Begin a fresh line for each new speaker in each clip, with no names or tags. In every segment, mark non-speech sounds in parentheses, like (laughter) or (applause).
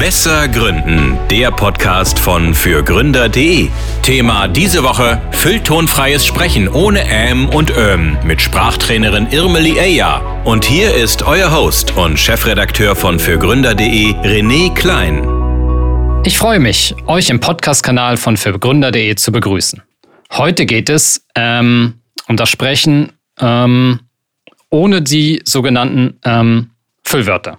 Besser Gründen, der Podcast von fürgründer.de. Thema diese Woche: Fülltonfreies Sprechen ohne Ähm und Öm mit Sprachtrainerin Irmeli Eja. Und hier ist euer Host und Chefredakteur von fürgründer.de, René Klein.
Ich freue mich, euch im Podcast-Kanal von fürgründer.de zu begrüßen. Heute geht es ähm, um das Sprechen ähm, ohne die sogenannten ähm, Füllwörter.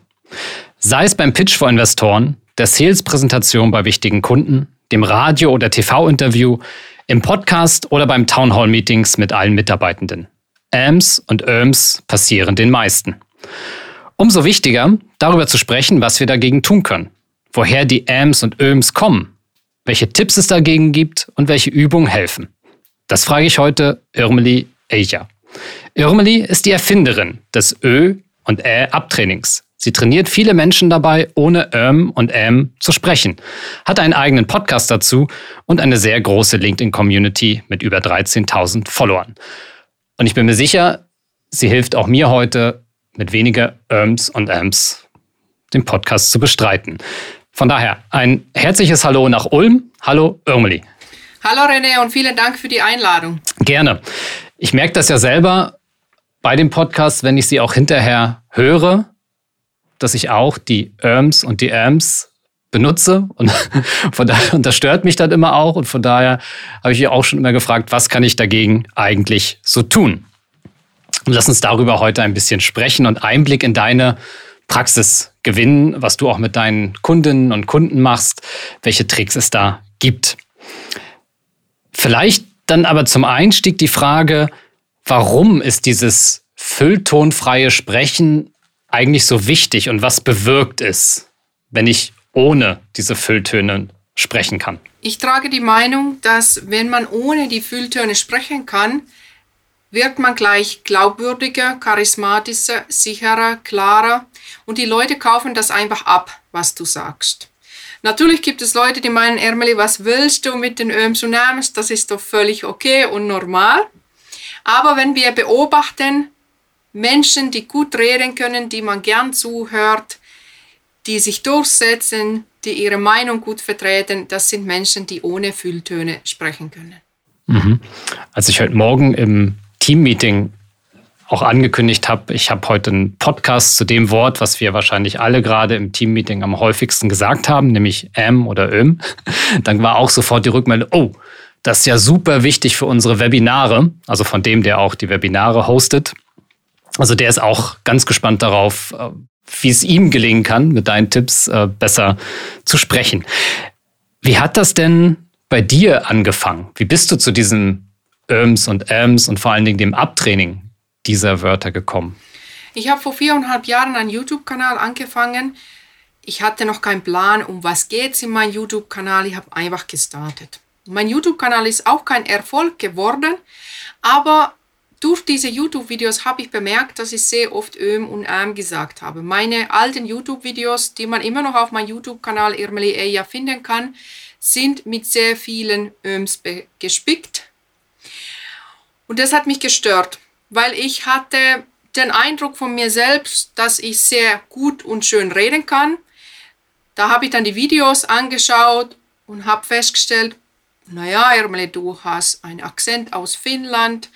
Sei es beim Pitch vor Investoren, der Sales-Präsentation bei wichtigen Kunden, dem Radio- oder TV-Interview, im Podcast oder beim Townhall-Meetings mit allen Mitarbeitenden. Ams und Öms passieren den meisten. Umso wichtiger, darüber zu sprechen, was wir dagegen tun können, woher die Ams und Öms kommen, welche Tipps es dagegen gibt und welche Übungen helfen. Das frage ich heute Irmeli Eja. Irmeli ist die Erfinderin des Ö- und Ä-Abtrainings. Sie trainiert viele Menschen dabei, ohne Öm und Äm zu sprechen, hat einen eigenen Podcast dazu und eine sehr große LinkedIn-Community mit über 13.000 Followern. Und ich bin mir sicher, sie hilft auch mir heute, mit weniger Öms und Äms den Podcast zu bestreiten. Von daher ein herzliches Hallo nach Ulm. Hallo Irmeli.
Hallo René und vielen Dank für die Einladung.
Gerne. Ich merke das ja selber bei dem Podcast, wenn ich sie auch hinterher höre, dass ich auch die Erms und die Amps benutze und (laughs) von daher und das stört mich dann immer auch und von daher habe ich auch schon immer gefragt, was kann ich dagegen eigentlich so tun? Und lass uns darüber heute ein bisschen sprechen und Einblick in deine Praxis gewinnen, was du auch mit deinen Kundinnen und Kunden machst, welche Tricks es da gibt. Vielleicht dann aber zum Einstieg die Frage, warum ist dieses fülltonfreie Sprechen eigentlich so wichtig und was bewirkt es, wenn ich ohne diese Fülltöne sprechen kann?
Ich trage die Meinung, dass wenn man ohne die Fülltöne sprechen kann, wirkt man gleich glaubwürdiger, charismatischer, sicherer, klarer und die Leute kaufen das einfach ab, was du sagst. Natürlich gibt es Leute, die meinen, Ermeli, was willst du mit den Öms und Nams? Das ist doch völlig okay und normal. Aber wenn wir beobachten, Menschen, die gut reden können, die man gern zuhört, die sich durchsetzen, die ihre Meinung gut vertreten, das sind Menschen, die ohne Fülltöne sprechen können.
Mhm. Als ich heute Morgen im Teammeeting auch angekündigt habe, ich habe heute einen Podcast zu dem Wort, was wir wahrscheinlich alle gerade im Teammeeting am häufigsten gesagt haben, nämlich M oder Öm, (laughs) dann war auch sofort die Rückmeldung, oh, das ist ja super wichtig für unsere Webinare, also von dem, der auch die Webinare hostet. Also der ist auch ganz gespannt darauf, äh, wie es ihm gelingen kann, mit deinen Tipps äh, besser zu sprechen. Wie hat das denn bei dir angefangen? Wie bist du zu diesen Öms und Äms und vor allen Dingen dem Abtraining dieser Wörter gekommen?
Ich habe vor viereinhalb Jahren einen YouTube-Kanal angefangen. Ich hatte noch keinen Plan, um was geht es in meinem YouTube-Kanal. Ich habe einfach gestartet. Mein YouTube-Kanal ist auch kein Erfolg geworden, aber durch diese YouTube-Videos habe ich bemerkt, dass ich sehr oft Öm und Äm gesagt habe. Meine alten YouTube-Videos, die man immer noch auf meinem YouTube-Kanal Irmeli Eja finden kann, sind mit sehr vielen Öms gespickt. Und das hat mich gestört, weil ich hatte den Eindruck von mir selbst, dass ich sehr gut und schön reden kann. Da habe ich dann die Videos angeschaut und habe festgestellt, naja, Irmeli, du hast einen Akzent aus Finnland,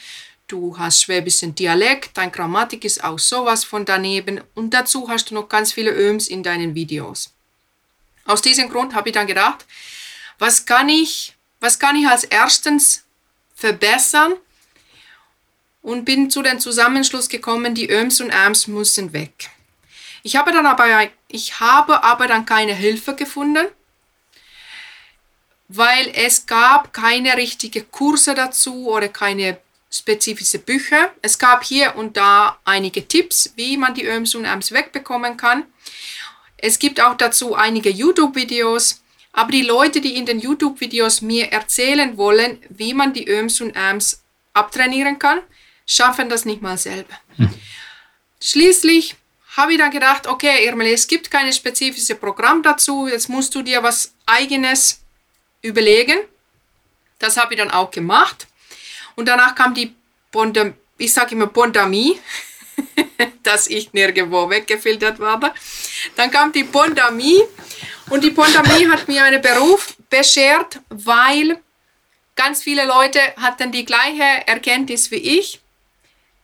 du hast schwäbischen Dialekt, deine Grammatik ist auch sowas von daneben und dazu hast du noch ganz viele Öms in deinen Videos. Aus diesem Grund habe ich dann gedacht, was kann ich, was kann ich als erstens verbessern und bin zu dem Zusammenschluss gekommen, die Öms und Äms müssen weg. Ich habe dann aber, ich habe aber dann keine Hilfe gefunden, weil es gab keine richtigen Kurse dazu oder keine spezifische Bücher. Es gab hier und da einige Tipps, wie man die Öms und Äms wegbekommen kann. Es gibt auch dazu einige YouTube-Videos, aber die Leute, die in den YouTube-Videos mir erzählen wollen, wie man die Öms und Äms abtrainieren kann, schaffen das nicht mal selber. Hm. Schließlich habe ich dann gedacht, okay, Irmeli, es gibt kein spezifisches Programm dazu, jetzt musst du dir was eigenes überlegen. Das habe ich dann auch gemacht. Und danach kam die Bondam, ich sage immer Bondamie, (laughs) dass ich nirgendwo weggefiltert war. Dann kam die Bondamie Und die Pandemie hat mir einen Beruf beschert, weil ganz viele Leute hatten die gleiche Erkenntnis wie ich.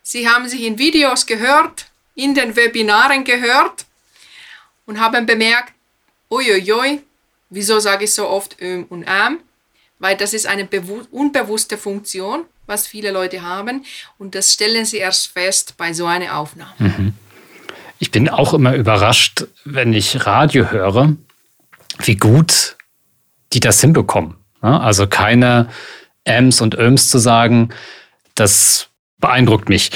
Sie haben sich in Videos gehört, in den Webinaren gehört und haben bemerkt, uiuiui, wieso sage ich so oft Öm und Äm? Weil das ist eine unbewusste Funktion, was viele Leute haben und das stellen sie erst fest bei so einer Aufnahme. Mhm.
Ich bin auch immer überrascht, wenn ich Radio höre, wie gut die das hinbekommen. Also keine Äms und Öms zu sagen, das beeindruckt mich.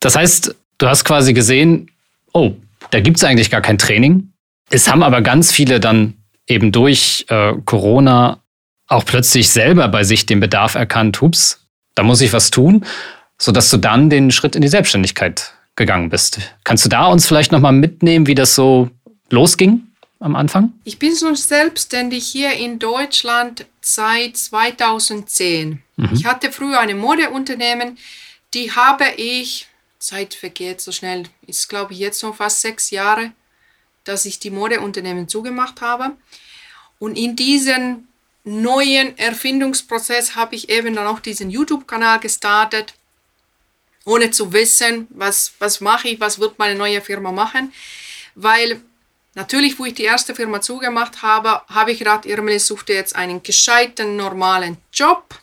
Das heißt, du hast quasi gesehen, oh, da gibt es eigentlich gar kein Training. Es haben aber ganz viele dann eben durch äh, Corona auch plötzlich selber bei sich den Bedarf erkannt, hups, da muss ich was tun, sodass du dann den Schritt in die Selbstständigkeit gegangen bist. Kannst du da uns vielleicht nochmal mitnehmen, wie das so losging am Anfang?
Ich bin so selbstständig hier in Deutschland seit 2010. Mhm. Ich hatte früher ein Modeunternehmen, die habe ich, Zeit vergeht so schnell, ist glaube ich jetzt schon fast sechs Jahre, dass ich die Modeunternehmen zugemacht habe. Und in diesem neuen Erfindungsprozess habe ich eben dann auch diesen YouTube-Kanal gestartet ohne zu wissen, was, was mache ich, was wird meine neue Firma machen. Weil natürlich, wo ich die erste Firma zugemacht habe, habe ich gedacht, Irmeli suchte jetzt einen gescheiten, normalen Job.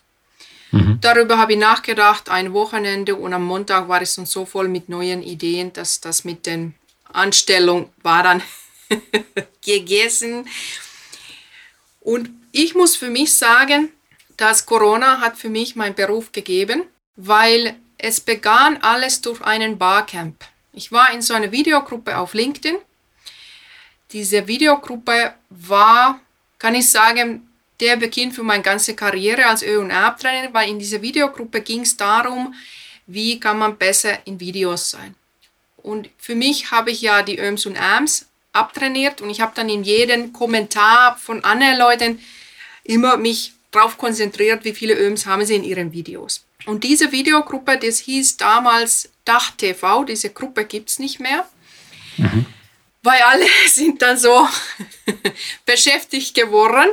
Mhm. Darüber habe ich nachgedacht, ein Wochenende und am Montag war es dann so voll mit neuen Ideen, dass das mit den Anstellung war dann (laughs) gegessen. Und ich muss für mich sagen, dass Corona hat für mich meinen Beruf gegeben, weil es begann alles durch einen Barcamp. Ich war in so einer Videogruppe auf LinkedIn. Diese Videogruppe war, kann ich sagen, der Beginn für meine ganze Karriere als Ö- und A-Trainer, weil in dieser Videogruppe ging es darum, wie kann man besser in Videos sein. Und für mich habe ich ja die Öms und Ams abtrainiert und ich habe dann in jedem Kommentar von anderen Leuten immer mich darauf konzentriert, wie viele Öms haben sie in ihren Videos. Und diese Videogruppe, das hieß damals Dach TV, diese Gruppe gibt es nicht mehr. Mhm. Weil alle (laughs) sind dann so (laughs) beschäftigt geworden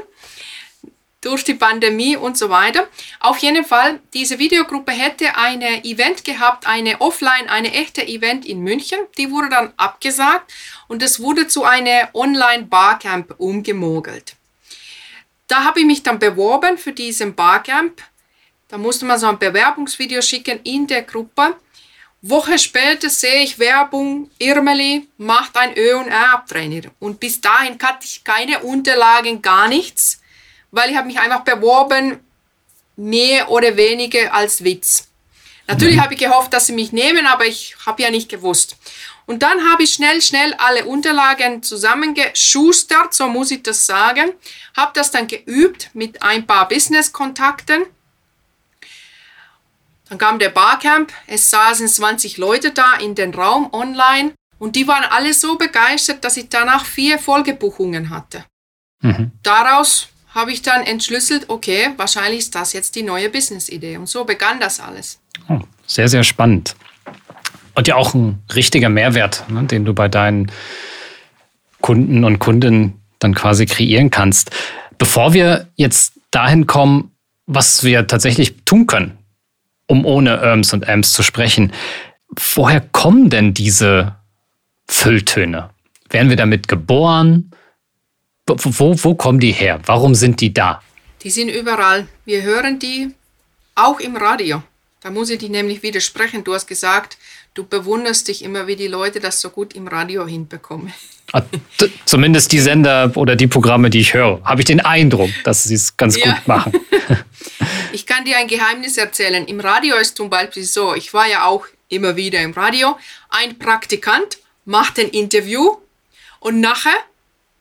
durch die Pandemie und so weiter. Auf jeden Fall, diese Videogruppe hätte ein Event gehabt, eine Offline, eine echte Event in München. Die wurde dann abgesagt und es wurde zu einer Online-Barcamp umgemogelt. Da habe ich mich dann beworben für diesen Barcamp da musste man so ein Bewerbungsvideo schicken in der Gruppe. Woche später sehe ich Werbung, Irmeli macht ein Ö- und R-Abtrainer. Und bis dahin hatte ich keine Unterlagen, gar nichts, weil ich habe mich einfach beworben, mehr oder weniger als Witz. Natürlich mhm. habe ich gehofft, dass sie mich nehmen, aber ich habe ja nicht gewusst. Und dann habe ich schnell, schnell alle Unterlagen zusammengeschustert, so muss ich das sagen. Habe das dann geübt mit ein paar Business-Kontakten dann kam der Barcamp, es saßen 20 Leute da in den Raum online und die waren alle so begeistert, dass ich danach vier Folgebuchungen hatte. Mhm. Daraus habe ich dann entschlüsselt, okay, wahrscheinlich ist das jetzt die neue Business-Idee. Und so begann das alles.
Oh, sehr, sehr spannend. Und ja auch ein richtiger Mehrwert, ne, den du bei deinen Kunden und Kunden dann quasi kreieren kannst. Bevor wir jetzt dahin kommen, was wir tatsächlich tun können, um ohne Irms und Ams zu sprechen. Woher kommen denn diese Fülltöne? Werden wir damit geboren? Wo, wo kommen die her? Warum sind die da?
Die sind überall. Wir hören die auch im Radio. Da muss ich dich nämlich widersprechen. Du hast gesagt, du bewunderst dich immer, wie die Leute das so gut im Radio hinbekommen. (laughs)
Ah, zumindest die Sender oder die Programme, die ich höre, habe ich den Eindruck, dass sie es ganz ja. gut machen. (laughs)
ich kann dir ein Geheimnis erzählen. Im Radio ist zum Beispiel so, ich war ja auch immer wieder im Radio, ein Praktikant macht ein Interview und nachher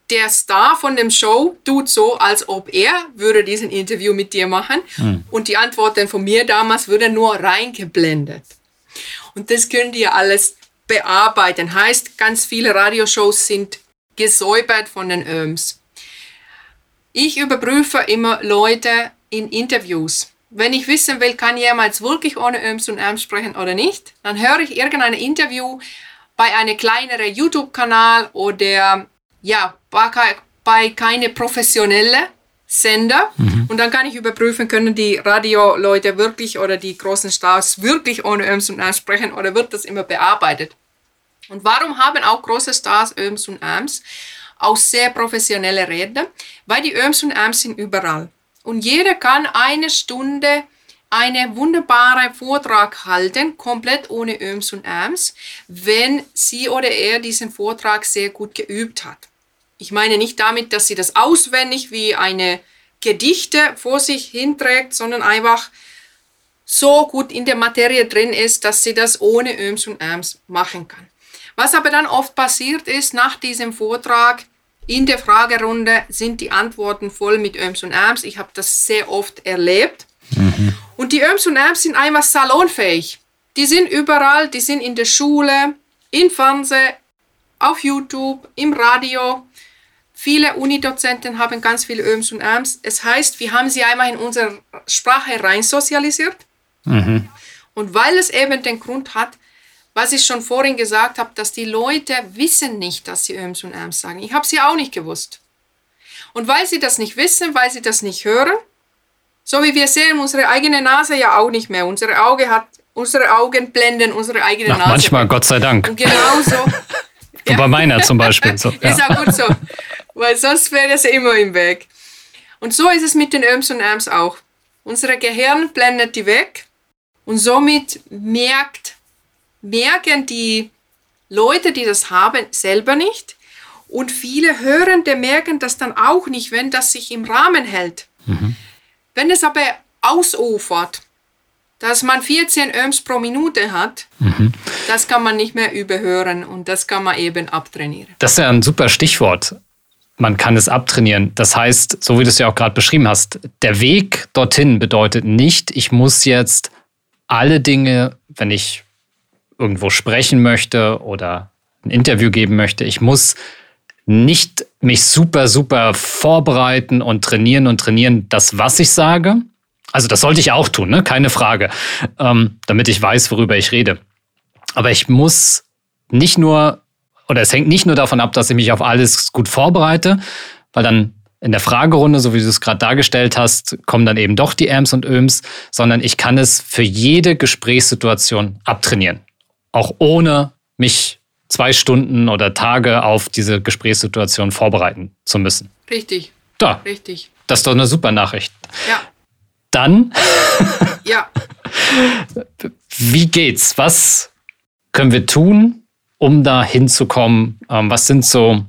der Star von dem Show tut so, als ob er würde diesen Interview mit dir machen hm. und die Antworten von mir damals würden nur reingeblendet. Und das könnt ihr alles bearbeiten. Heißt, ganz viele Radioshows sind gesäubert von den Öms. Ich überprüfe immer Leute in Interviews. Wenn ich wissen will, kann jemand wirklich ohne Öms und Äms sprechen oder nicht, dann höre ich irgendein Interview bei einem kleineren YouTube-Kanal oder ja, bei keine professionelle Sender mhm. und dann kann ich überprüfen, können die Radioleute wirklich oder die großen Stars wirklich ohne Öms und Äms sprechen oder wird das immer bearbeitet? Und warum haben auch große Stars Öms und Äms? Auch sehr professionelle Redner, weil die Öms und Äms sind überall. Und jeder kann eine Stunde einen wunderbaren Vortrag halten, komplett ohne Öms und Äms, wenn sie oder er diesen Vortrag sehr gut geübt hat. Ich meine nicht damit, dass sie das auswendig wie eine Gedichte vor sich hinträgt, sondern einfach so gut in der Materie drin ist, dass sie das ohne Öms und Äms machen kann. Was aber dann oft passiert ist, nach diesem Vortrag in der Fragerunde sind die Antworten voll mit Öms und Äms. Ich habe das sehr oft erlebt. Mhm. Und die Öms und Äms sind einfach salonfähig. Die sind überall, die sind in der Schule, im Fernsehen, auf YouTube, im Radio. Viele Unidozenten haben ganz viele Öms und Äms. Es heißt, wir haben sie einmal in unsere Sprache rein sozialisiert. Mhm. Und weil es eben den Grund hat, was ich schon vorhin gesagt habe, dass die Leute wissen nicht, dass sie Öms und Äms sagen. Ich habe sie auch nicht gewusst. Und weil sie das nicht wissen, weil sie das nicht hören, so wie wir sehen unsere eigene Nase ja auch nicht mehr. Unsere Auge hat, unsere Augen blenden unsere eigene Ach, Nase.
Manchmal, Gott sei Dank.
Und genauso.
ja. (laughs) Bei meiner zum Beispiel. So, (laughs)
ja. Ist auch gut so weil sonst wäre es immer im Weg. Und so ist es mit den Öms und Äms auch. Unser Gehirn blendet die weg und somit merkt, merken die Leute, die das haben, selber nicht. Und viele Hörende merken das dann auch nicht, wenn das sich im Rahmen hält. Mhm. Wenn es aber ausufert, dass man 14 Öms pro Minute hat, mhm. das kann man nicht mehr überhören und das kann man eben abtrainieren.
Das ist ja ein super Stichwort man kann es abtrainieren. Das heißt, so wie du es ja auch gerade beschrieben hast, der Weg dorthin bedeutet nicht, ich muss jetzt alle Dinge, wenn ich irgendwo sprechen möchte oder ein Interview geben möchte, ich muss nicht mich super, super vorbereiten und trainieren und trainieren, das, was ich sage. Also das sollte ich auch tun, ne? keine Frage, ähm, damit ich weiß, worüber ich rede. Aber ich muss nicht nur oder es hängt nicht nur davon ab, dass ich mich auf alles gut vorbereite, weil dann in der Fragerunde, so wie du es gerade dargestellt hast, kommen dann eben doch die Äms und Öms, sondern ich kann es für jede Gesprächssituation abtrainieren. Auch ohne mich zwei Stunden oder Tage auf diese Gesprächssituation vorbereiten zu müssen.
Richtig.
Da.
Richtig.
Das ist doch eine super Nachricht.
Ja.
Dann.
ja. (laughs)
Wie geht's? Was können wir tun, um da hinzukommen? Ähm, was sind so,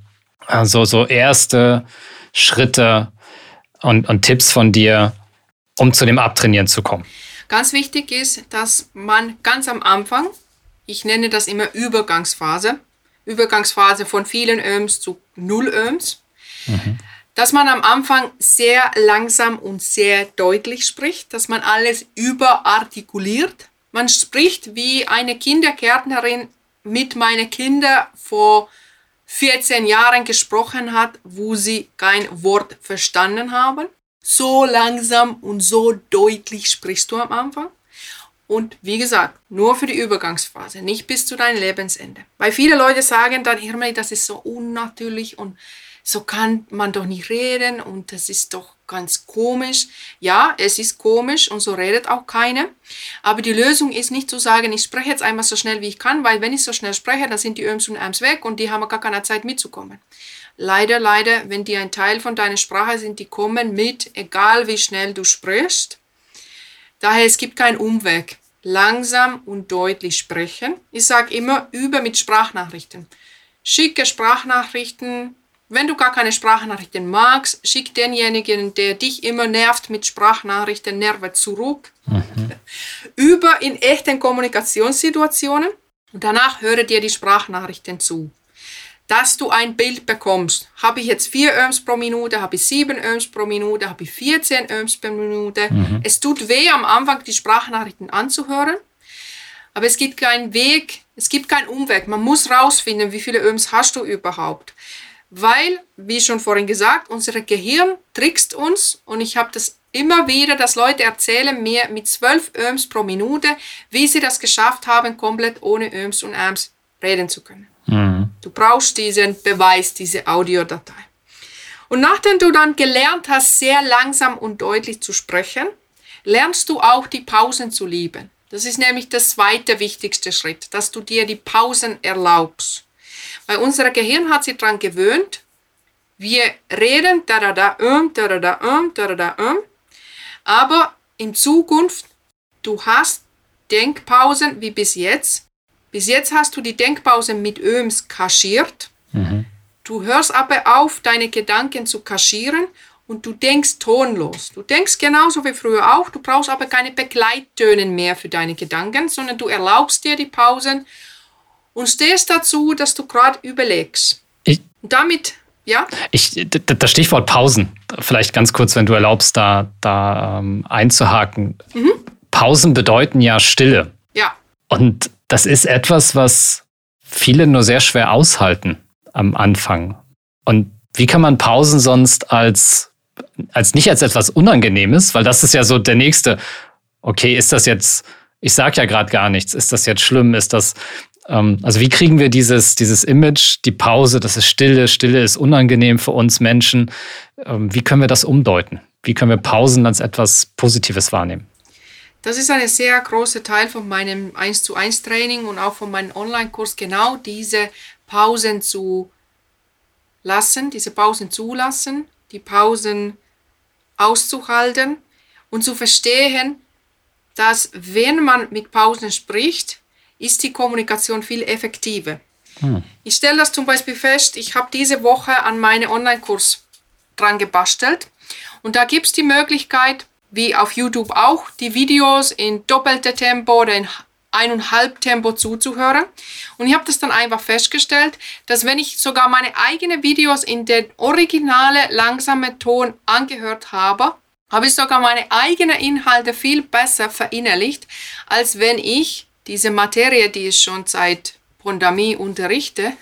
also so erste Schritte und, und Tipps von dir, um zu dem Abtrainieren zu kommen?
Ganz wichtig ist, dass man ganz am Anfang, ich nenne das immer Übergangsphase, Übergangsphase von vielen Öms zu null Öms, mhm. dass man am Anfang sehr langsam und sehr deutlich spricht, dass man alles überartikuliert. Man spricht wie eine Kindergärtnerin mit meinen Kindern vor 14 Jahren gesprochen hat, wo sie kein Wort verstanden haben. So langsam und so deutlich sprichst du am Anfang. Und wie gesagt, nur für die Übergangsphase, nicht bis zu deinem Lebensende. Weil viele Leute sagen dann, Hirmeli, das ist so unnatürlich und so kann man doch nicht reden und das ist doch ganz komisch. Ja, es ist komisch und so redet auch keiner. Aber die Lösung ist nicht zu sagen, ich spreche jetzt einmal so schnell wie ich kann, weil wenn ich so schnell spreche, dann sind die Öms und Äms weg und die haben gar keine Zeit mitzukommen. Leider, leider, wenn die ein Teil von deiner Sprache sind, die kommen mit, egal wie schnell du sprichst. Daher, es gibt keinen Umweg. Langsam und deutlich sprechen. Ich sage immer, über mit Sprachnachrichten. Schicke Sprachnachrichten, wenn du gar keine Sprachnachrichten magst, schick denjenigen, der dich immer nervt mit Sprachnachrichten, Nerven zurück. Mhm. Über in echten Kommunikationssituationen. Und danach höre dir die Sprachnachrichten zu. Dass du ein Bild bekommst. Habe ich jetzt 4 Öms pro Minute, habe ich 7 Öms pro Minute, habe ich 14 Öms pro Minute. Mhm. Es tut weh, am Anfang die Sprachnachrichten anzuhören. Aber es gibt keinen Weg, es gibt keinen Umweg. Man muss rausfinden, wie viele Öms hast du überhaupt weil, wie schon vorhin gesagt, unser Gehirn trickst uns und ich habe das immer wieder, dass Leute erzählen mir mit 12 Öms pro Minute, wie sie das geschafft haben, komplett ohne Öms und Äms reden zu können. Mhm. Du brauchst diesen Beweis, diese Audiodatei. Und nachdem du dann gelernt hast, sehr langsam und deutlich zu sprechen, lernst du auch die Pausen zu lieben. Das ist nämlich der zweite wichtigste Schritt, dass du dir die Pausen erlaubst. Weil unser Gehirn hat sich daran gewöhnt, wir reden da da da um, da da da um, da da da um, aber in Zukunft, du hast Denkpausen wie bis jetzt. Bis jetzt hast du die Denkpausen mit Öms kaschiert. Mhm. Du hörst aber auf, deine Gedanken zu kaschieren und du denkst tonlos. Du denkst genauso wie früher auch, du brauchst aber keine Begleittöne mehr für deine Gedanken, sondern du erlaubst dir die Pausen und stehst dazu, dass du gerade überlegst. Ich, damit, ja?
Ich, das Stichwort Pausen, vielleicht ganz kurz, wenn du erlaubst, da, da ähm, einzuhaken. Mhm. Pausen bedeuten ja Stille.
Ja.
Und das ist etwas, was viele nur sehr schwer aushalten am Anfang. Und wie kann man Pausen sonst als als nicht als etwas Unangenehmes, weil das ist ja so der nächste. Okay, ist das jetzt, ich sage ja gerade gar nichts, ist das jetzt schlimm, ist das, also wie kriegen wir dieses, dieses Image, die Pause, das ist Stille, Stille ist unangenehm für uns Menschen, ähm, wie können wir das umdeuten? Wie können wir Pausen als etwas Positives wahrnehmen?
Das ist ein sehr großer Teil von meinem 1 zu 1 Training und auch von meinem Online-Kurs, genau diese Pausen zu lassen, diese Pausen zulassen die Pausen auszuhalten und zu verstehen, dass wenn man mit Pausen spricht, ist die Kommunikation viel effektiver. Hm. Ich stelle das zum Beispiel fest, ich habe diese Woche an meinen Online-Kurs dran gebastelt und da gibt es die Möglichkeit, wie auf YouTube auch, die Videos in doppelter Tempo oder in eineinhalb Tempo zuzuhören. Und ich habe das dann einfach festgestellt, dass wenn ich sogar meine eigenen Videos in den originale langsame Ton angehört habe, habe ich sogar meine eigenen Inhalte viel besser verinnerlicht, als wenn ich diese Materie, die ich schon seit Pandemie unterrichte,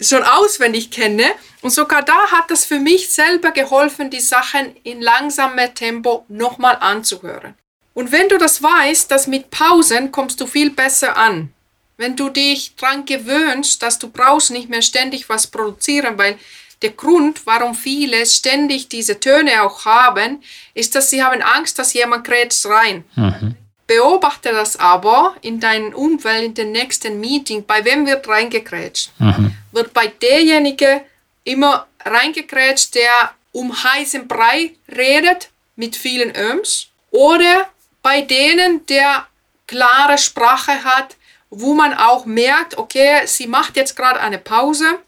schon auswendig kenne. Und sogar da hat das für mich selber geholfen, die Sachen in langsamem Tempo nochmal anzuhören. Und wenn du das weißt, dass mit Pausen kommst du viel besser an. Wenn du dich daran gewöhnst, dass du brauchst nicht mehr ständig was produzieren, weil der Grund, warum viele ständig diese Töne auch haben, ist, dass sie haben Angst, dass jemand grätscht rein. Mhm. Beobachte das aber in deinem Umfeld, in dem nächsten Meeting. Bei wem wird reingekrätscht? Mhm. Wird bei derjenige immer reingekrätscht, der um heißen Brei redet mit vielen Öms? Oder bei denen, der klare Sprache hat, wo man auch merkt, okay, sie macht jetzt gerade eine Pause,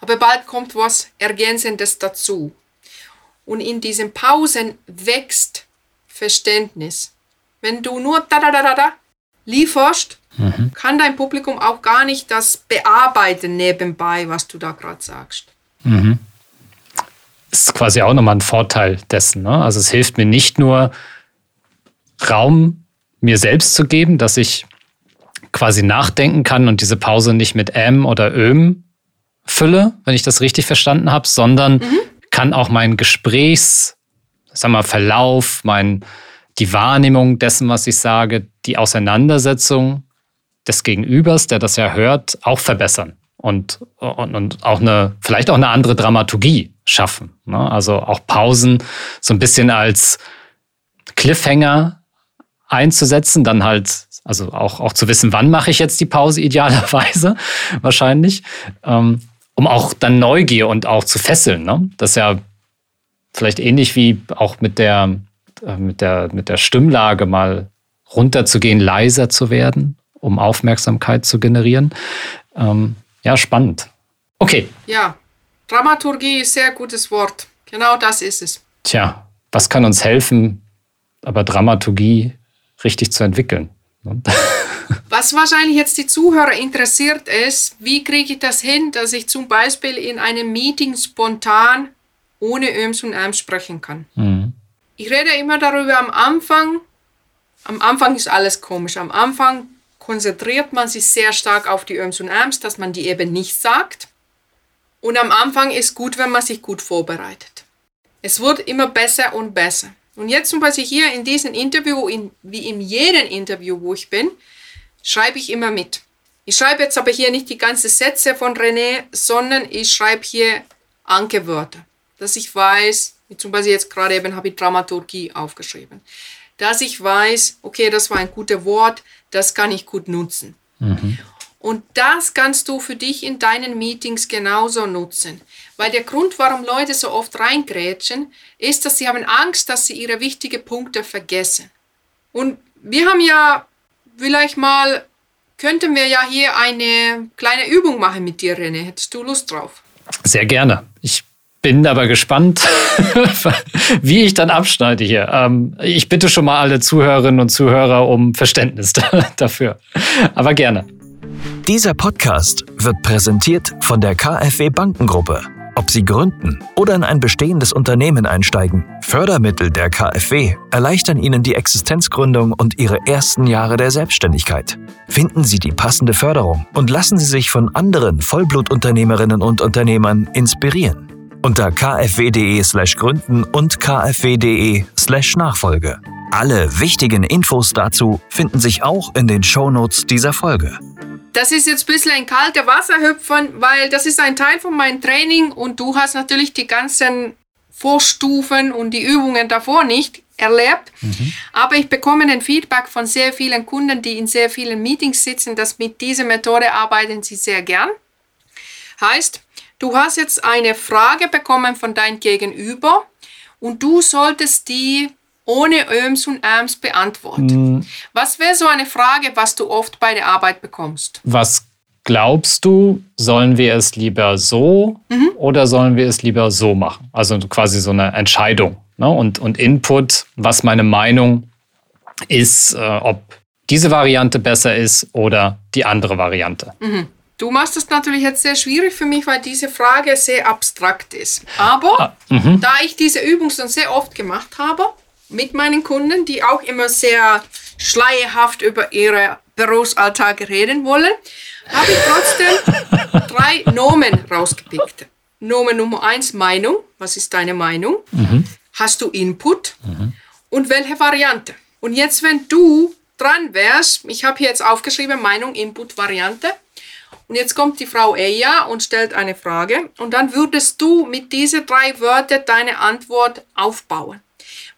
aber bald kommt was Ergänzendes dazu. Und in diesen Pausen wächst Verständnis. Wenn du nur da da da da da lieferst, mhm. kann dein Publikum auch gar nicht das bearbeiten nebenbei, was du da gerade sagst. Mhm.
Das ist quasi auch nochmal ein Vorteil dessen. Ne? Also es hilft mir nicht nur, Raum mir selbst zu geben, dass ich quasi nachdenken kann und diese Pause nicht mit M oder Öm fülle, wenn ich das richtig verstanden habe, sondern mhm. kann auch meinen Gesprächs, sag mal, Verlauf, mein, die Wahrnehmung dessen, was ich sage, die Auseinandersetzung des Gegenübers, der das ja hört, auch verbessern und, und, und auch eine, vielleicht auch eine andere Dramaturgie schaffen. Ne? Also auch Pausen so ein bisschen als Cliffhanger einzusetzen, dann halt, also auch, auch zu wissen, wann mache ich jetzt die Pause idealerweise (laughs) wahrscheinlich, ähm, um auch dann Neugier und auch zu fesseln. Ne? Das ist ja vielleicht ähnlich wie auch mit der, mit der, mit der Stimmlage mal runterzugehen, leiser zu werden, um Aufmerksamkeit zu generieren. Ähm, ja, spannend. Okay.
Ja, Dramaturgie ist sehr gutes Wort. Genau das ist es.
Tja, was kann uns helfen, aber Dramaturgie richtig zu entwickeln. (laughs)
Was wahrscheinlich jetzt die Zuhörer interessiert ist, wie kriege ich das hin, dass ich zum Beispiel in einem Meeting spontan ohne Öms und Äms sprechen kann. Mhm. Ich rede immer darüber am Anfang. Am Anfang ist alles komisch. Am Anfang konzentriert man sich sehr stark auf die Öms und Äms, dass man die eben nicht sagt. Und am Anfang ist gut, wenn man sich gut vorbereitet. Es wird immer besser und besser. Und jetzt zum Beispiel hier in diesem Interview, in, wie in jedem Interview, wo ich bin, schreibe ich immer mit. Ich schreibe jetzt aber hier nicht die ganzen Sätze von René, sondern ich schreibe hier Ankerwörter. Dass ich weiß, zum Beispiel jetzt gerade eben habe ich Dramaturgie aufgeschrieben. Dass ich weiß, okay, das war ein gutes Wort, das kann ich gut nutzen. Mhm. Und das kannst du für dich in deinen Meetings genauso nutzen. Weil der Grund, warum Leute so oft reingrätschen, ist, dass sie haben Angst, dass sie ihre wichtigen Punkte vergessen. Und wir haben ja vielleicht mal, könnten wir ja hier eine kleine Übung machen mit dir, René. Hättest du Lust drauf?
Sehr gerne. Ich bin aber gespannt, (laughs) wie ich dann abschneide hier. Ähm, ich bitte schon mal alle Zuhörerinnen und Zuhörer um Verständnis (laughs) dafür. Aber gerne.
Dieser Podcast wird präsentiert von der KfW Bankengruppe. Ob Sie gründen oder in ein bestehendes Unternehmen einsteigen, Fördermittel der KfW erleichtern Ihnen die Existenzgründung und Ihre ersten Jahre der Selbstständigkeit. Finden Sie die passende Förderung und lassen Sie sich von anderen Vollblutunternehmerinnen und Unternehmern inspirieren. Unter kfw.de/slash gründen und kfw.de/slash Nachfolge. Alle wichtigen Infos dazu finden sich auch in den Shownotes dieser Folge.
Das ist jetzt ein bisschen ein kalter Wasserhüpfen, weil das ist ein Teil von meinem Training und du hast natürlich die ganzen Vorstufen und die Übungen davor nicht erlebt. Mhm. Aber ich bekomme den Feedback von sehr vielen Kunden, die in sehr vielen Meetings sitzen, dass mit dieser Methode arbeiten sie sehr gern. Heißt, du hast jetzt eine Frage bekommen von deinem Gegenüber und du solltest die ohne Öms und Äms beantworten. Mhm. Was wäre so eine Frage, was du oft bei der Arbeit bekommst?
Was glaubst du, sollen wir es lieber so mhm. oder sollen wir es lieber so machen? Also quasi so eine Entscheidung ne? und, und Input, was meine Meinung ist, äh, ob diese Variante besser ist oder die andere Variante.
Mhm. Du machst das natürlich jetzt sehr schwierig für mich, weil diese Frage sehr abstrakt ist. Aber ah, mhm. da ich diese Übung schon sehr oft gemacht habe, mit meinen Kunden, die auch immer sehr schleierhaft über ihren Berufsalltag reden wollen, habe ich trotzdem (laughs) drei Nomen rausgepickt. Nomen Nummer eins, Meinung. Was ist deine Meinung? Mhm. Hast du Input? Mhm. Und welche Variante? Und jetzt, wenn du dran wärst, ich habe hier jetzt aufgeschrieben, Meinung, Input, Variante. Und jetzt kommt die Frau Eja und stellt eine Frage. Und dann würdest du mit diesen drei Wörtern deine Antwort aufbauen.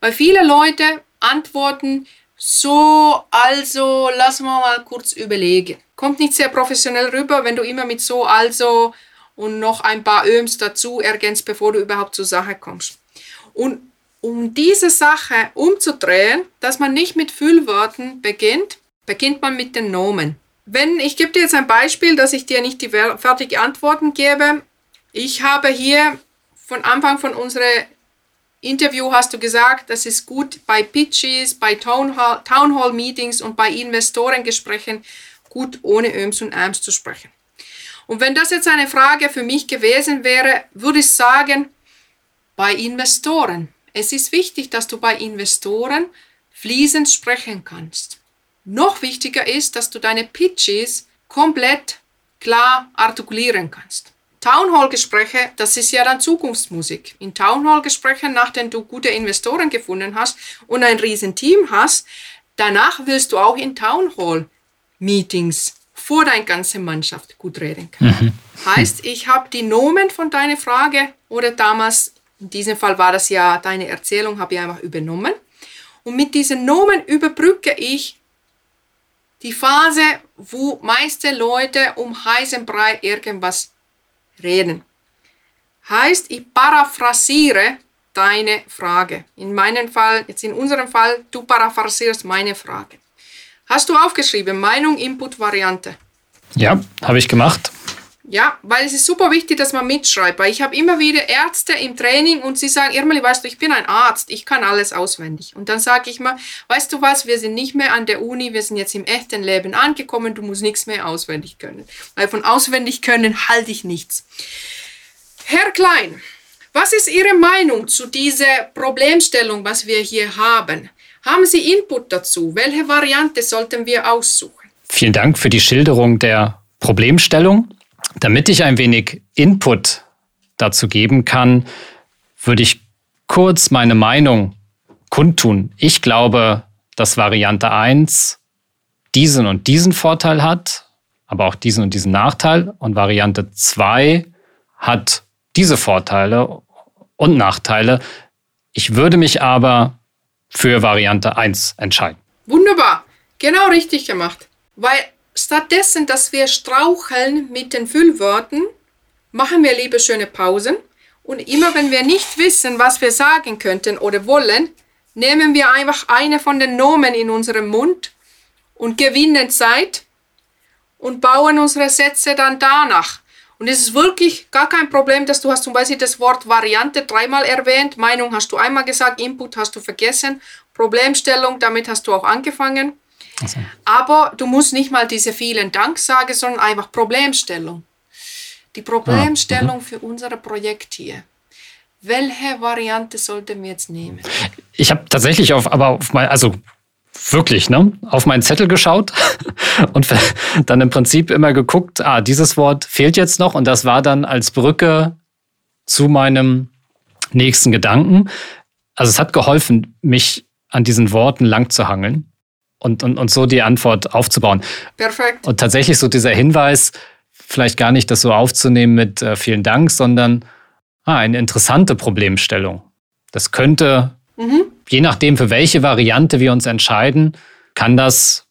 Weil viele Leute antworten so, also, lass mal mal kurz überlegen. Kommt nicht sehr professionell rüber, wenn du immer mit so, also und noch ein paar Öms dazu ergänzt, bevor du überhaupt zur Sache kommst. Und um diese Sache umzudrehen, dass man nicht mit Füllwörtern beginnt, beginnt man mit den Nomen. Wenn ich gebe dir jetzt ein Beispiel, dass ich dir nicht die fertige Antworten gebe. Ich habe hier von Anfang von unserer Interview hast du gesagt, das ist gut bei Pitches, bei Town Hall, Town Hall Meetings und bei Investorengesprächen gut ohne Öms und Äms zu sprechen. Und wenn das jetzt eine Frage für mich gewesen wäre, würde ich sagen, bei Investoren. Es ist wichtig, dass du bei Investoren fließend sprechen kannst. Noch wichtiger ist, dass du deine Pitches komplett klar artikulieren kannst. Townhall-Gespräche, das ist ja dann Zukunftsmusik. In Townhall-Gesprächen, nachdem du gute Investoren gefunden hast und ein Riesenteam hast, danach willst du auch in Townhall-Meetings vor deine ganze Mannschaft gut reden können. Mhm. Heißt, ich habe die Nomen von deiner Frage oder damals, in diesem Fall war das ja deine Erzählung, habe ich einfach übernommen. Und mit diesen Nomen überbrücke ich die Phase, wo meiste Leute um heißen Brei irgendwas reden. Heißt, ich paraphrasiere deine Frage. In meinem Fall, jetzt in unserem Fall, du paraphrasierst meine Frage. Hast du aufgeschrieben, Meinung, Input, Variante?
Ja, habe ich gemacht.
Ja, weil es ist super wichtig, dass man mitschreibt, weil ich habe immer wieder Ärzte im Training und sie sagen, Irmeli, weißt du, ich bin ein Arzt, ich kann alles auswendig. Und dann sage ich mal, weißt du was, wir sind nicht mehr an der Uni, wir sind jetzt im echten Leben angekommen, du musst nichts mehr auswendig können. Weil von auswendig können halte ich nichts. Herr Klein, was ist Ihre Meinung zu dieser Problemstellung, was wir hier haben? Haben Sie Input dazu? Welche Variante sollten wir aussuchen?
Vielen Dank für die Schilderung der Problemstellung. Damit ich ein wenig Input dazu geben kann, würde ich kurz meine Meinung kundtun. Ich glaube, dass Variante 1 diesen und diesen Vorteil hat, aber auch diesen und diesen Nachteil. Und Variante 2 hat diese Vorteile und Nachteile. Ich würde mich aber für Variante 1 entscheiden.
Wunderbar, genau richtig gemacht. Weil stattdessen, dass wir straucheln mit den Füllworten, machen wir lieber schöne Pausen. Und immer wenn wir nicht wissen, was wir sagen könnten oder wollen, nehmen wir einfach eine von den Nomen in unserem Mund und gewinnen Zeit und bauen unsere Sätze dann danach. Und es ist wirklich gar kein Problem, dass du hast zum Beispiel das Wort Variante dreimal erwähnt, Meinung hast du einmal gesagt, Input hast du vergessen, Problemstellung, damit hast du auch angefangen. Also. Aber du musst nicht mal diese vielen Dank sagen, sondern einfach Problemstellung. Die Problemstellung ah, für unser Projekt hier. Welche Variante sollten wir jetzt nehmen?
Ich habe tatsächlich auf, aber auf mein, also wirklich, ne, auf meinen Zettel geschaut (laughs) und dann im Prinzip immer geguckt, ah, dieses Wort fehlt jetzt noch und das war dann als Brücke zu meinem nächsten Gedanken. Also es hat geholfen, mich an diesen Worten lang zu hangeln und, und, und so die Antwort aufzubauen.
Perfekt.
Und tatsächlich so dieser Hinweis, vielleicht gar nicht das so aufzunehmen mit äh, vielen Dank, sondern ah, eine interessante Problemstellung. Das könnte mhm je nachdem, für welche Variante wir uns entscheiden, kann das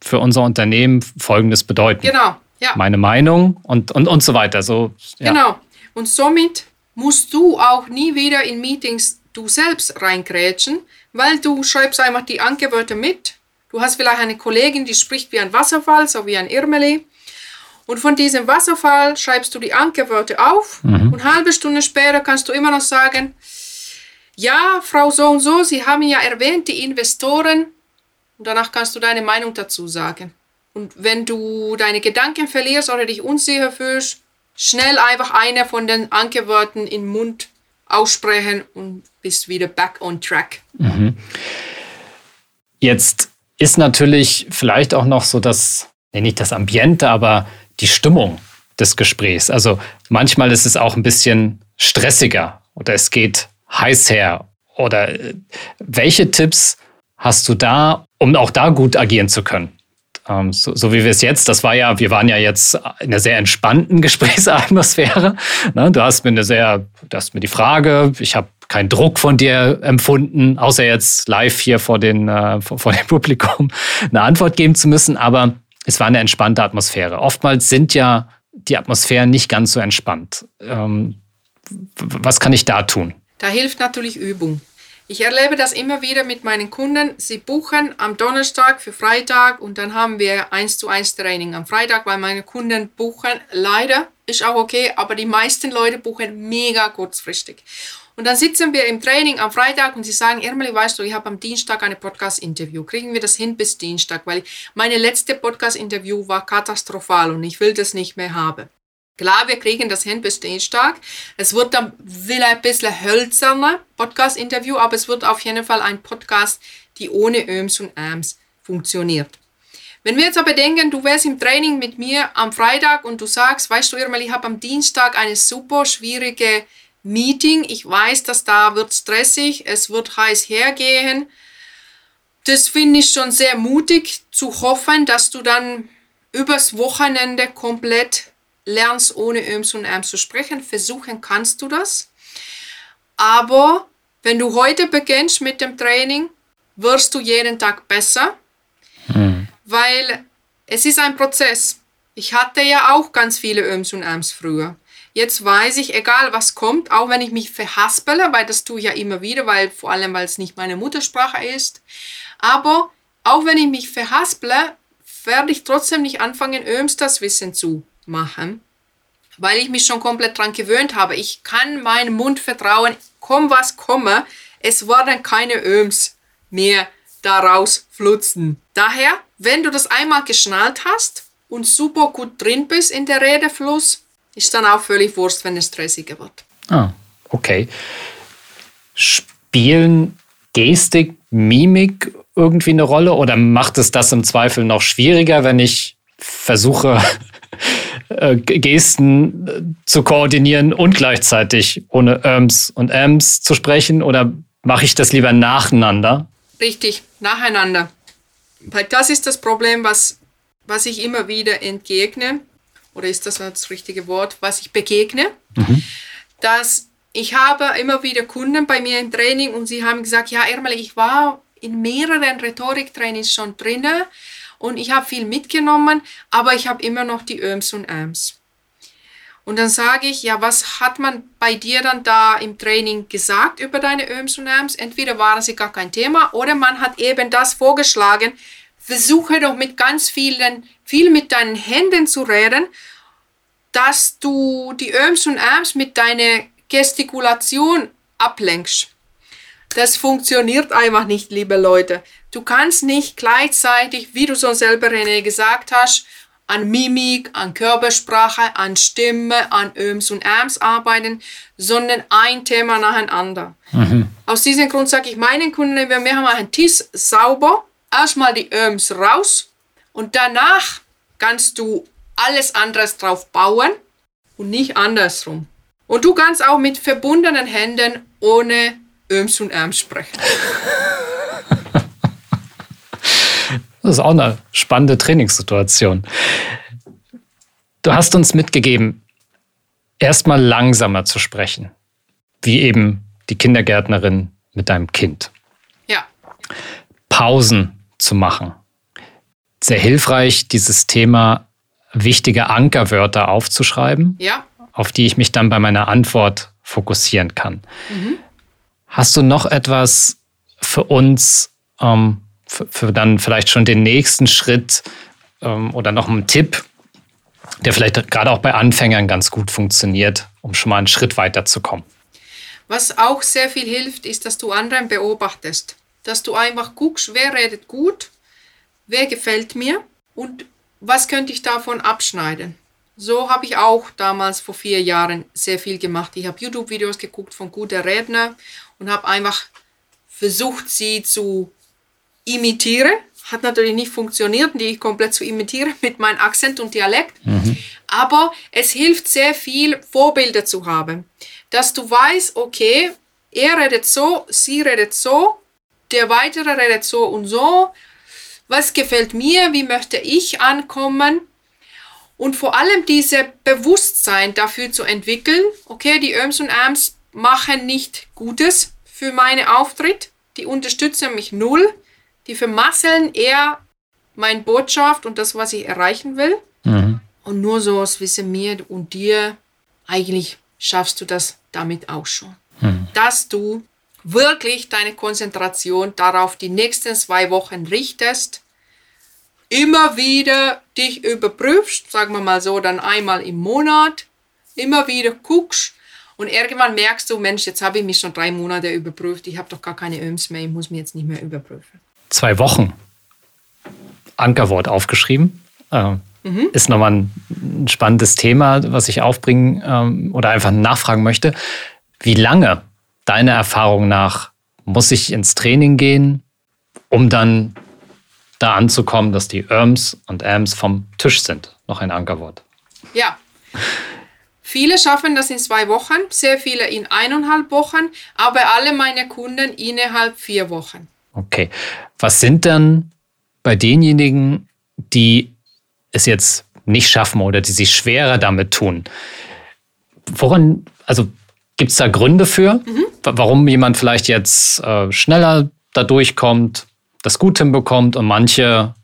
für unser Unternehmen Folgendes bedeuten.
Genau, ja.
Meine Meinung und, und, und so weiter. So,
ja. Genau. Und somit musst du auch nie wieder in Meetings du selbst reingrätschen, weil du schreibst einfach die Angewörter mit. Du hast vielleicht eine Kollegin, die spricht wie ein Wasserfall, so wie ein Irmeli. Und von diesem Wasserfall schreibst du die Angewörter auf mhm. und eine halbe Stunde später kannst du immer noch sagen, ja, Frau so und so, Sie haben ja erwähnt, die Investoren. Und danach kannst du deine Meinung dazu sagen. Und wenn du deine Gedanken verlierst oder dich unsicher fühlst, schnell einfach eine von den Ankerworten im Mund aussprechen und bist wieder back on track. Mhm.
Jetzt ist natürlich vielleicht auch noch so das, nicht das Ambiente, aber die Stimmung des Gesprächs. Also manchmal ist es auch ein bisschen stressiger oder es geht heiß her? Oder äh, welche Tipps hast du da, um auch da gut agieren zu können? Ähm, so, so, wie wir es jetzt, das war ja, wir waren ja jetzt in einer sehr entspannten (laughs) Gesprächsatmosphäre. Ne? Du hast mir eine sehr, du hast mir die Frage, ich habe keinen Druck von dir empfunden, außer jetzt live hier vor, den, äh, vor, vor dem (laughs) Publikum eine Antwort geben zu müssen, aber es war eine entspannte Atmosphäre. Oftmals sind ja die Atmosphären nicht ganz so entspannt. Ähm, was kann ich da tun?
Da hilft natürlich Übung. Ich erlebe das immer wieder mit meinen Kunden. Sie buchen am Donnerstag für Freitag und dann haben wir 1 zu 1 Training am Freitag, weil meine Kunden buchen leider, ist auch okay, aber die meisten Leute buchen mega kurzfristig. Und dann sitzen wir im Training am Freitag und sie sagen, Irmeli, weißt du, ich habe am Dienstag eine Podcast-Interview. Kriegen wir das hin bis Dienstag? Weil meine letzte Podcast-Interview war katastrophal und ich will das nicht mehr haben. Klar, wir kriegen das hin bis Dienstag. Es wird dann wieder ein bisschen hölzerner Podcast-Interview, aber es wird auf jeden Fall ein Podcast, die ohne Öms und Äms funktioniert. Wenn wir jetzt aber denken, du wärst im Training mit mir am Freitag und du sagst, weißt du, Irmel, ich habe am Dienstag eine super schwierige Meeting. Ich weiß, dass da wird stressig, es wird heiß hergehen. Das finde ich schon sehr mutig zu hoffen, dass du dann übers Wochenende komplett lernst, ohne Öms und Äms zu sprechen. Versuchen kannst du das. Aber wenn du heute beginnst mit dem Training, wirst du jeden Tag besser, mhm. weil es ist ein Prozess. Ich hatte ja auch ganz viele Öms und Äms früher. Jetzt weiß ich, egal was kommt, auch wenn ich mich verhaspele, weil das tue ich ja immer wieder, weil vor allem, weil es nicht meine Muttersprache ist. Aber auch wenn ich mich verhaspele, werde ich trotzdem nicht anfangen, Öms das Wissen zu machen, weil ich mich schon komplett daran gewöhnt habe. Ich kann meinem Mund vertrauen, komm was komme, es werden keine Öms mehr daraus flutzen. Daher, wenn du das einmal geschnallt hast und super gut drin bist in der Redefluss, ist dann auch völlig Wurst, wenn es stressiger wird.
Ah, okay. Spielen Gestik, Mimik irgendwie eine Rolle oder macht es das im Zweifel noch schwieriger, wenn ich versuche, (laughs) äh, Gesten äh, zu koordinieren und gleichzeitig ohne Öms und Äms zu sprechen? Oder mache ich das lieber nacheinander?
Richtig, nacheinander. Weil das ist das Problem, was, was ich immer wieder entgegne. Oder ist das das richtige Wort? Was ich begegne. Mhm. dass ich habe immer wieder Kunden bei mir im Training und sie haben gesagt, ja, Ermel, ich war in mehreren Rhetoriktrainings schon drinne und ich habe viel mitgenommen, aber ich habe immer noch die Öms und Äms. Und dann sage ich, ja, was hat man bei dir dann da im Training gesagt über deine Öms und Äms? Entweder waren sie gar kein Thema oder man hat eben das vorgeschlagen, versuche doch mit ganz vielen, viel mit deinen Händen zu reden, dass du die Öms und Äms mit deiner Gestikulation ablenkst. Das funktioniert einfach nicht, liebe Leute. Du kannst nicht gleichzeitig, wie du so selber René gesagt hast, an Mimik, an Körpersprache, an Stimme, an Öms und Äms arbeiten, sondern ein Thema nacheinander. Mhm. Aus diesem Grund sage ich meinen Kunden, wir machen einen Tisch sauber, erstmal die Öms raus und danach kannst du alles anderes drauf bauen und nicht andersrum. Und du kannst auch mit verbundenen Händen ohne Öms und Äms sprechen. (laughs)
Das ist auch eine spannende Trainingssituation. Du hast uns mitgegeben, erstmal langsamer zu sprechen, wie eben die Kindergärtnerin mit deinem Kind.
Ja.
Pausen zu machen. Sehr hilfreich, dieses Thema wichtige Ankerwörter aufzuschreiben,
ja.
auf die ich mich dann bei meiner Antwort fokussieren kann. Mhm. Hast du noch etwas für uns, ähm, für, für, dann vielleicht schon den nächsten Schritt ähm, oder noch einen Tipp, der vielleicht gerade auch bei Anfängern ganz gut funktioniert, um schon mal einen Schritt weiter zu kommen?
Was auch sehr viel hilft, ist, dass du anderen beobachtest. Dass du einfach guckst, wer redet gut, wer gefällt mir und was könnte ich davon abschneiden. So habe ich auch damals vor vier Jahren sehr viel gemacht. Ich habe YouTube-Videos geguckt von guten Rednern und habe einfach versucht, sie zu imitieren. Hat natürlich nicht funktioniert, die komplett zu imitieren (laughs) mit meinem Akzent und Dialekt. Mhm. Aber es hilft sehr viel, Vorbilder zu haben. Dass du weißt, okay, er redet so, sie redet so, der weitere redet so und so. Was gefällt mir? Wie möchte ich ankommen? Und vor allem diese Bewusstsein dafür zu entwickeln, okay, die Öms und Äms machen nicht Gutes für meinen Auftritt. Die unterstützen mich null. Die vermasseln eher meine Botschaft und das, was ich erreichen will. Mhm. Und nur so Wissen mir und dir, eigentlich schaffst du das damit auch schon. Mhm. Dass du wirklich deine Konzentration darauf die nächsten zwei Wochen richtest, immer wieder dich überprüfst, sagen wir mal so, dann einmal im Monat, immer wieder guckst, und irgendwann merkst du, Mensch, jetzt habe ich mich schon drei Monate überprüft, ich habe doch gar keine Öms mehr, ich muss mich jetzt nicht mehr überprüfen.
Zwei Wochen. Ankerwort aufgeschrieben. Äh, mhm. Ist nochmal ein, spannendes Thema, was ich aufbringen ähm, oder einfach nachfragen möchte. Wie lange, deiner Erfahrung nach, muss ich ins Training gehen, um dann da anzukommen, dass die Öms und Ams vom Tisch sind? Noch ein Ankerwort.
Ja. Viele schaffen das in zwei Wochen, sehr viele in eineinhalb Wochen, aber alle meine Kunden innerhalb vier Wochen.
Okay. Was sind dann bei denjenigen, die es jetzt nicht schaffen oder die sich schwerer damit tun? Woran, also gibt es da Gründe für, mhm. warum jemand vielleicht jetzt äh, schneller da durchkommt, das gut hinbekommt und manche,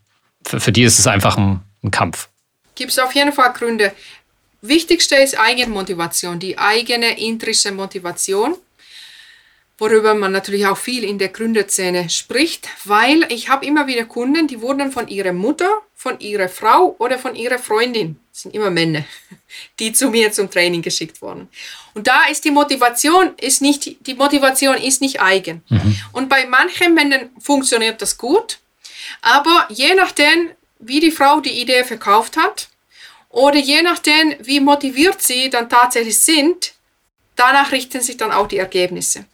für, für die ist es einfach ein, ein Kampf?
Gibt es auf jeden Fall Gründe. Wichtigste ist Eigenmotivation, die eigene intrinsische Motivation, worüber man natürlich auch viel in der Gründerszene spricht, weil ich habe immer wieder Kunden, die wurden von ihrer Mutter, von ihrer Frau oder von ihrer Freundin, das sind immer Männer, die zu mir zum Training geschickt wurden. Und da ist die Motivation ist nicht die Motivation ist nicht eigen. Mhm. Und bei manchen Männern funktioniert das gut, aber je nachdem, wie die Frau die Idee verkauft hat, oder je nachdem, wie motiviert sie dann tatsächlich sind, danach richten sich dann auch die Ergebnisse.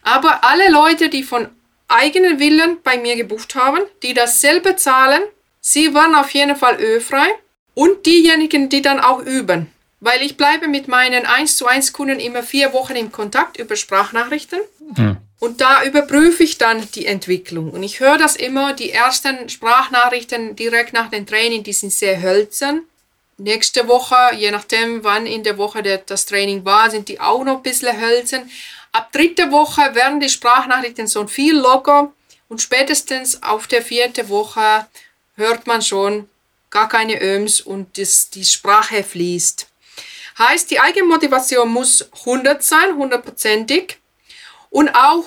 Aber alle Leute, die von eigenen Willen bei mir gebucht haben, die dasselbe zahlen, sie waren auf jeden Fall ölfrei. Und diejenigen, die dann auch üben. Weil ich bleibe mit meinen 1 zu 1 Kunden immer vier Wochen im Kontakt über Sprachnachrichten. Mhm. Und da überprüfe ich dann die Entwicklung. Und ich höre das immer, die ersten Sprachnachrichten direkt nach dem Training, die sind sehr hölzern nächste Woche, je nachdem, wann in der Woche der, das Training war, sind die auch noch ein bisschen hölzen. Ab dritte Woche werden die Sprachnachrichten so viel locker und spätestens auf der vierten Woche hört man schon gar keine Öms und das, die Sprache fließt. Heißt, die Eigenmotivation muss 100 sein, hundertprozentig. Und auch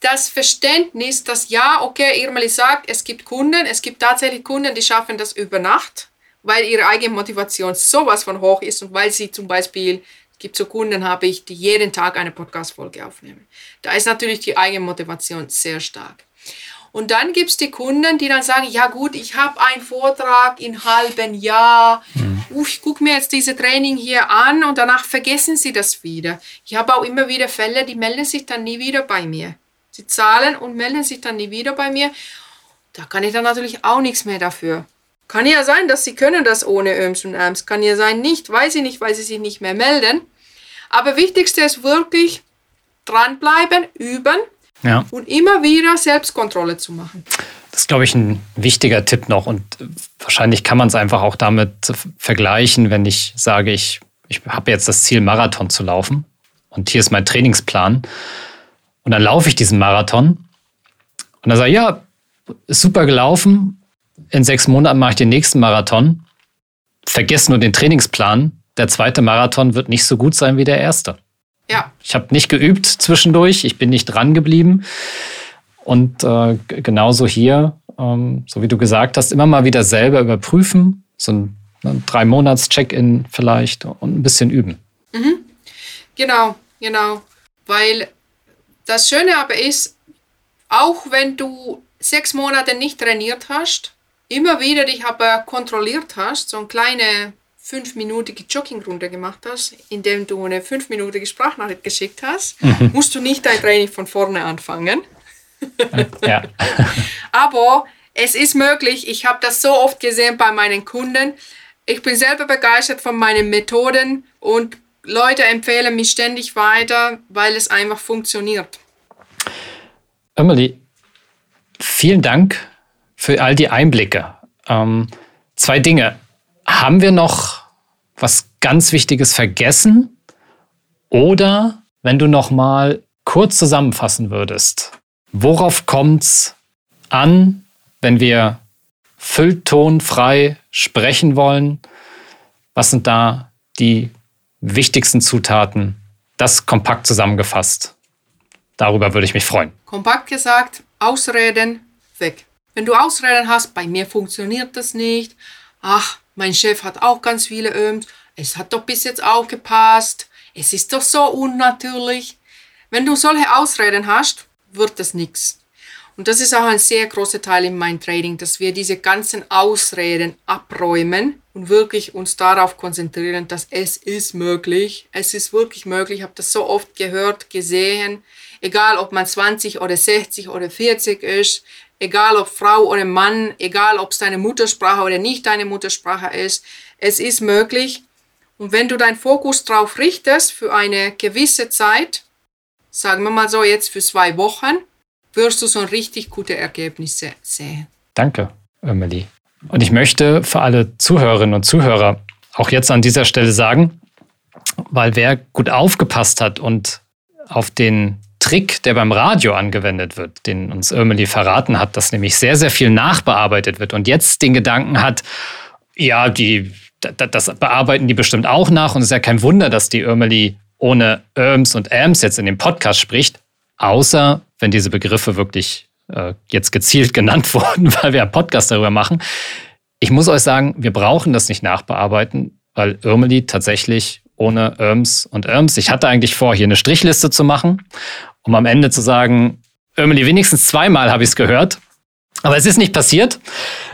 das Verständnis, dass ja, okay, Irmeli sagt, es gibt Kunden, es gibt tatsächlich Kunden, die schaffen das über Nacht, weil ihre Eigenmotivation sowas von hoch ist und weil sie zum Beispiel, es gibt so Kunden, habe ich, die jeden Tag eine Podcast-Folge aufnehmen. Da ist natürlich die Eigenmotivation sehr stark. Und dann gibt es die Kunden, die dann sagen, ja gut, ich habe einen Vortrag in halben Jahr, mhm. Uff, ich gucke mir jetzt diese Training hier an und danach vergessen sie das wieder. Ich habe auch immer wieder Fälle, die melden sich dann nie wieder bei mir. Sie zahlen und melden sich dann nie wieder bei mir. Da kann ich dann natürlich auch nichts mehr dafür. Kann ja sein, dass sie können das ohne Öms und Äms. Kann ja sein, nicht, weiß ich nicht, weil sie sich nicht mehr melden. Aber wichtigste ist wirklich dranbleiben, üben ja. Und immer wieder Selbstkontrolle zu machen.
Das ist, glaube ich, ein wichtiger Tipp noch. Und wahrscheinlich kann man es einfach auch damit vergleichen, wenn ich sage, ich, ich habe jetzt das Ziel, Marathon zu laufen. Und hier ist mein Trainingsplan. Und dann laufe ich diesen Marathon. Und dann sage ich, ja, ist super gelaufen. In sechs Monaten mache ich den nächsten Marathon. Vergiss nur den Trainingsplan. Der zweite Marathon wird nicht so gut sein wie der erste. Ja. Ich habe nicht geübt zwischendurch, ich bin nicht dran geblieben. Und äh, genauso hier, ähm, so wie du gesagt hast, immer mal wieder selber überprüfen, so ein, ein Drei-Monats-Check-In vielleicht und ein bisschen üben.
Mhm. Genau, genau. Weil das Schöne aber ist, auch wenn du sechs Monate nicht trainiert hast, immer wieder dich aber kontrolliert hast, so eine kleine fünfminütige Joggingrunde gemacht hast, indem du eine fünfminütige Sprachnachricht geschickt hast, mhm. musst du nicht dein Training von vorne anfangen. (laughs) ja. (laughs) Aber es ist möglich. Ich habe das so oft gesehen bei meinen Kunden. Ich bin selber begeistert von meinen Methoden und Leute empfehlen mich ständig weiter, weil es einfach funktioniert.
Emily, vielen Dank für all die Einblicke. Ähm, zwei Dinge. Haben wir noch was ganz Wichtiges vergessen? Oder wenn du noch mal kurz zusammenfassen würdest, worauf kommt es an, wenn wir fülltonfrei sprechen wollen? Was sind da die wichtigsten Zutaten? Das kompakt zusammengefasst. Darüber würde ich mich freuen.
Kompakt gesagt, Ausreden weg. Wenn du Ausreden hast, bei mir funktioniert das nicht, ach, mein Chef hat auch ganz viele Öms, es hat doch bis jetzt auch gepasst, es ist doch so unnatürlich. Wenn du solche Ausreden hast, wird das nichts. Und das ist auch ein sehr großer Teil in meinem Trading, dass wir diese ganzen Ausreden abräumen und wirklich uns darauf konzentrieren, dass es ist möglich. Es ist wirklich möglich. Ich habe das so oft gehört, gesehen. Egal, ob man 20 oder 60 oder 40 ist egal ob Frau oder Mann, egal ob es deine Muttersprache oder nicht deine Muttersprache ist, es ist möglich. Und wenn du deinen Fokus darauf richtest für eine gewisse Zeit, sagen wir mal so jetzt für zwei Wochen, wirst du so richtig gute Ergebnisse sehen.
Danke, Emily. Und ich möchte für alle Zuhörerinnen und Zuhörer auch jetzt an dieser Stelle sagen, weil wer gut aufgepasst hat und auf den Trick, der beim Radio angewendet wird, den uns Irmeli verraten hat, dass nämlich sehr, sehr viel nachbearbeitet wird und jetzt den Gedanken hat, ja, die, das bearbeiten die bestimmt auch nach und es ist ja kein Wunder, dass die Irmeli ohne Irms und Ams jetzt in dem Podcast spricht, außer wenn diese Begriffe wirklich äh, jetzt gezielt (laughs) genannt wurden, weil wir einen Podcast darüber machen. Ich muss euch sagen, wir brauchen das nicht nachbearbeiten, weil Irmeli tatsächlich ohne Irms und Irms. Ich hatte eigentlich vor, hier eine Strichliste zu machen, um am Ende zu sagen, Irmeli, wenigstens zweimal habe ich es gehört. Aber es ist nicht passiert.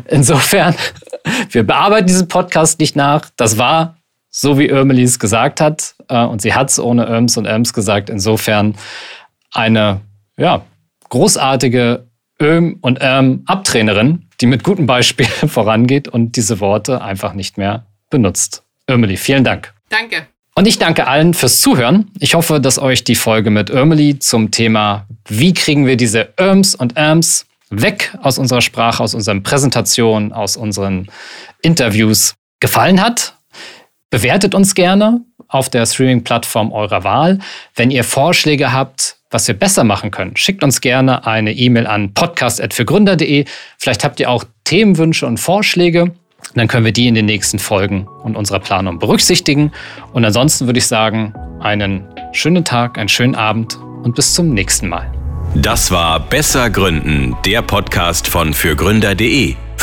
Insofern, (laughs) wir bearbeiten diesen Podcast nicht nach. Das war so, wie Irmeli es gesagt hat. Äh, und sie hat es ohne Irms und Irms gesagt. Insofern eine ja, großartige Öm und Erm Abtrainerin, die mit gutem Beispiel (laughs) vorangeht und diese Worte einfach nicht mehr benutzt. Irmeli, vielen Dank.
Danke.
Und ich danke allen fürs Zuhören. Ich hoffe, dass euch die Folge mit Irmeli zum Thema, wie kriegen wir diese Irms und Erms weg aus unserer Sprache, aus unseren Präsentationen, aus unseren Interviews gefallen hat. bewertet uns gerne auf der Streaming-Plattform eurer Wahl. Wenn ihr Vorschläge habt, was wir besser machen können, schickt uns gerne eine E-Mail an podcast.fürgründer.de. Vielleicht habt ihr auch Themenwünsche und Vorschläge. Dann können wir die in den nächsten Folgen und unserer Planung berücksichtigen. Und ansonsten würde ich sagen, einen schönen Tag, einen schönen Abend und bis zum nächsten Mal.
Das war Besser Gründen, der Podcast von fürgründer.de.